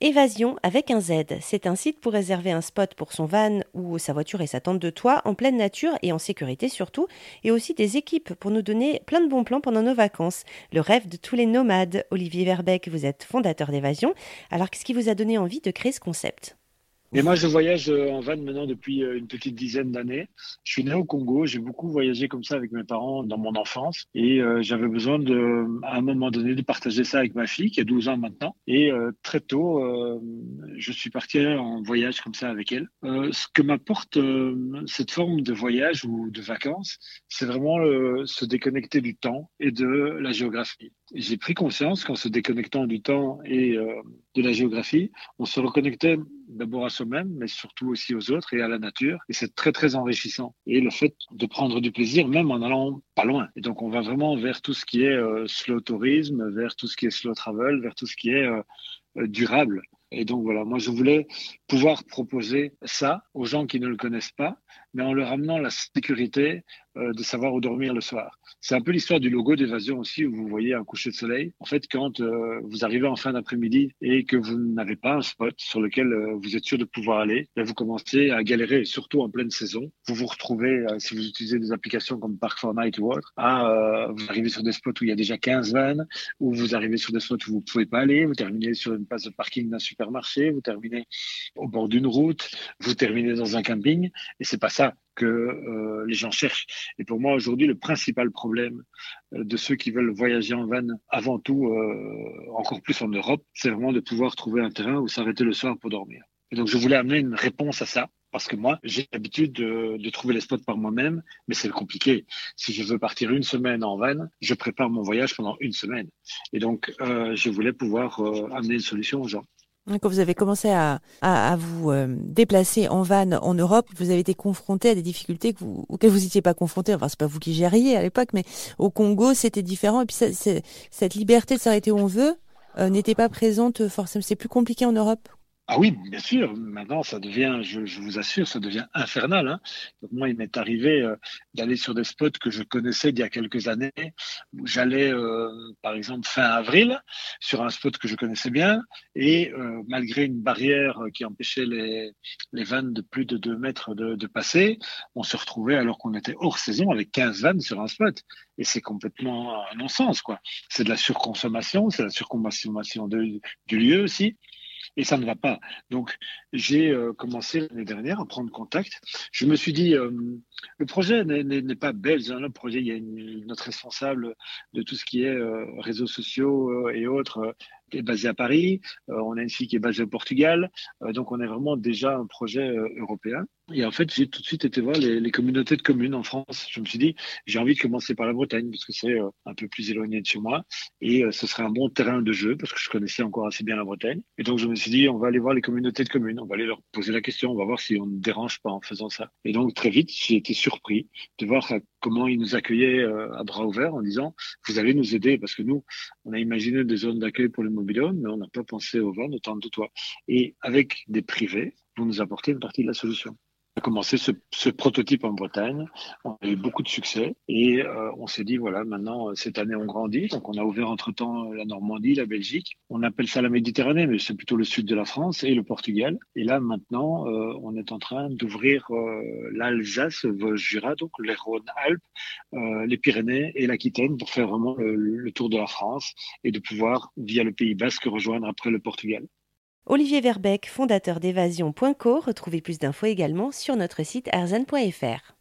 Évasion avec un Z. C'est un site pour réserver un spot pour son van ou sa voiture et sa tente de toit en pleine nature et en sécurité surtout, et aussi des équipes pour nous donner plein de bons plans pendant nos vacances. Le rêve de tous les nomades. Olivier Verbeck, vous êtes fondateur d'Évasion. Alors qu'est-ce qui vous a donné envie de créer ce concept? Et moi, je voyage euh, en van maintenant depuis euh, une petite dizaine d'années. Je suis né au Congo. J'ai beaucoup voyagé comme ça avec mes parents dans mon enfance. Et euh, j'avais besoin de, à un moment donné, de partager ça avec ma fille, qui a 12 ans maintenant. Et très tôt, je suis parti en voyage comme ça avec elle. ce que m'apporte cette forme de voyage ou de vacances, c'est vraiment se déconnecter du temps et de la géographie. J'ai pris conscience qu'en se déconnectant du temps et de la géographie, on se reconnectait d'abord à soi-même, mais surtout aussi aux autres et à la nature. Et c'est très, très enrichissant. Et le fait de prendre du plaisir, même en allant pas loin. Et donc, on va vraiment vers tout ce qui est euh, slow tourisme, vers tout ce qui est slow travel, vers tout ce qui est euh, durable. Et donc voilà, moi je voulais pouvoir proposer ça aux gens qui ne le connaissent pas, mais en leur amenant la sécurité de savoir où dormir le soir. C'est un peu l'histoire du logo d'évasion aussi, où vous voyez un coucher de soleil. En fait, quand euh, vous arrivez en fin d'après-midi et que vous n'avez pas un spot sur lequel euh, vous êtes sûr de pouvoir aller, ben, vous commencez à galérer, surtout en pleine saison. Vous vous retrouvez, si vous utilisez des applications comme Park4Night ou autre, à vous arrivez sur des spots où il y a déjà 15 vannes, ou vous arrivez sur des spots où vous pouvez pas aller, vous terminez sur une place de parking d'un supermarché, vous terminez au bord d'une route, vous terminez dans un camping, et c'est pas ça que euh, les gens cherchent. Et pour moi, aujourd'hui, le principal problème euh, de ceux qui veulent voyager en van, avant tout, euh, encore plus en Europe, c'est vraiment de pouvoir trouver un terrain où s'arrêter le soir pour dormir. Et donc, je voulais amener une réponse à ça. Parce que moi, j'ai l'habitude de, de, trouver les spots par moi-même, mais c'est compliqué. Si je veux partir une semaine en van, je prépare mon voyage pendant une semaine. Et donc, je voulais pouvoir amener une solution aux gens. Quand vous avez commencé à, vous euh, déplacer en van en Europe, vous avez été confronté à des difficultés auxquelles vous n'étiez pas confronté. Enfin, c'est pas vous qui gériez à l'époque, mais au Congo, c'était différent. Et puis, cette liberté de s'arrêter où on veut euh, n'était pas présente forcément. C'est plus compliqué en Europe. Ah oui, bien sûr. Maintenant, ça devient, je, vous assure, ça devient infernal. Hein. Donc moi, il m'est arrivé euh, d'aller sur des spots que je connaissais d'il y a quelques années. J'allais, euh, par exemple, fin avril, sur un spot que je connaissais bien, et euh, malgré une barrière qui empêchait les, vannes de plus de 2 mètres de, de passer, on se retrouvait alors qu'on était hors saison avec 15 vannes sur un spot. Et c'est complètement un non-sens, quoi. C'est de la surconsommation, c'est la surconsommation du lieu aussi et ça ne va pas. Donc, j'ai euh, commencé l'année dernière à prendre contact. Je me suis dit, euh, le projet n'est pas belge. Hein, le projet, il y a notre responsable de tout ce qui est euh, réseaux sociaux et autres est basé à Paris. on a une fille qui est basée au Portugal. donc, on est vraiment déjà un projet européen. Et en fait, j'ai tout de suite été voir les, les, communautés de communes en France. Je me suis dit, j'ai envie de commencer par la Bretagne parce que c'est euh, un peu plus éloigné de chez moi et euh, ce serait un bon terrain de jeu parce que je connaissais encore assez bien la Bretagne. Et donc, je me suis dit, on va aller voir les communautés de communes, on va aller leur poser la question, on va voir si on ne dérange pas en faisant ça. Et donc, très vite, j'ai été surpris de voir comment ils nous accueillaient euh, à bras ouverts en disant, vous allez nous aider parce que nous, on a imaginé des zones d'accueil pour les mais on n'a pas pensé au vent de temps de toi. Et avec des privés, vous nous apportez une partie de la solution a commencé ce, prototype en Bretagne. On a eu beaucoup de succès et euh, on s'est dit voilà maintenant cette année on grandit donc on a ouvert entre temps la Normandie, la Belgique. On appelle ça la Méditerranée mais c'est plutôt le sud de la France et le Portugal. Et là maintenant euh, on est en train d'ouvrir euh, l'Alsace, le Jura donc les Rhône-Alpes, euh, les Pyrénées et l'Aquitaine pour faire vraiment le tour de la France et de pouvoir via le Pays Basque rejoindre après le Portugal. Olivier Verbeck, fondateur d'Évasion.co. Retrouvez plus d'infos également sur notre site arzen.fr.